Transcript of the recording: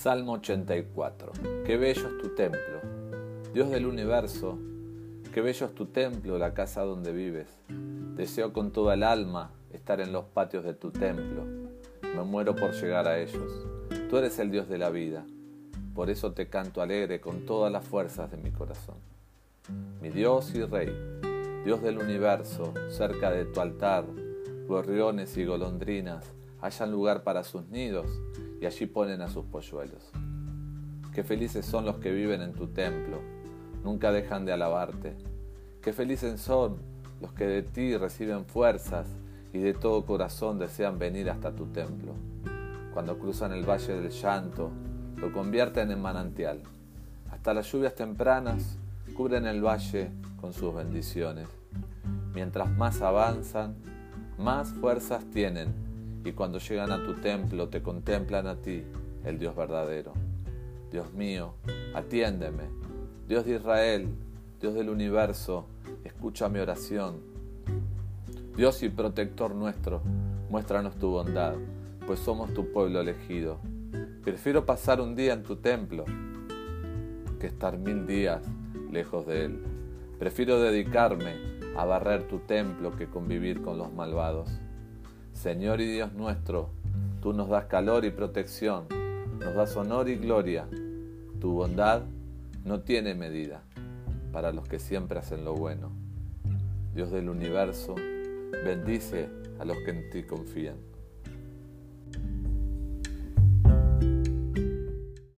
Salmo 84. Qué bello es tu templo, Dios del universo, qué bello es tu templo, la casa donde vives. Deseo con toda el alma estar en los patios de tu templo. Me muero por llegar a ellos. Tú eres el Dios de la vida. Por eso te canto alegre con todas las fuerzas de mi corazón. Mi Dios y Rey, Dios del universo, cerca de tu altar, gorriones y golondrinas hallan lugar para sus nidos y allí ponen a sus polluelos. Qué felices son los que viven en tu templo, nunca dejan de alabarte. Qué felices son los que de ti reciben fuerzas y de todo corazón desean venir hasta tu templo. Cuando cruzan el valle del llanto, lo convierten en manantial. Hasta las lluvias tempranas cubren el valle con sus bendiciones. Mientras más avanzan, más fuerzas tienen y cuando llegan a tu templo te contemplan a ti, el Dios verdadero. Dios mío, atiéndeme. Dios de Israel, Dios del universo, escucha mi oración. Dios y protector nuestro, muéstranos tu bondad, pues somos tu pueblo elegido. Prefiero pasar un día en tu templo que estar mil días lejos de él. Prefiero dedicarme a barrer tu templo que convivir con los malvados. Señor y Dios nuestro, tú nos das calor y protección, nos das honor y gloria. Tu bondad no tiene medida para los que siempre hacen lo bueno. Dios del universo, bendice a los que en ti confían.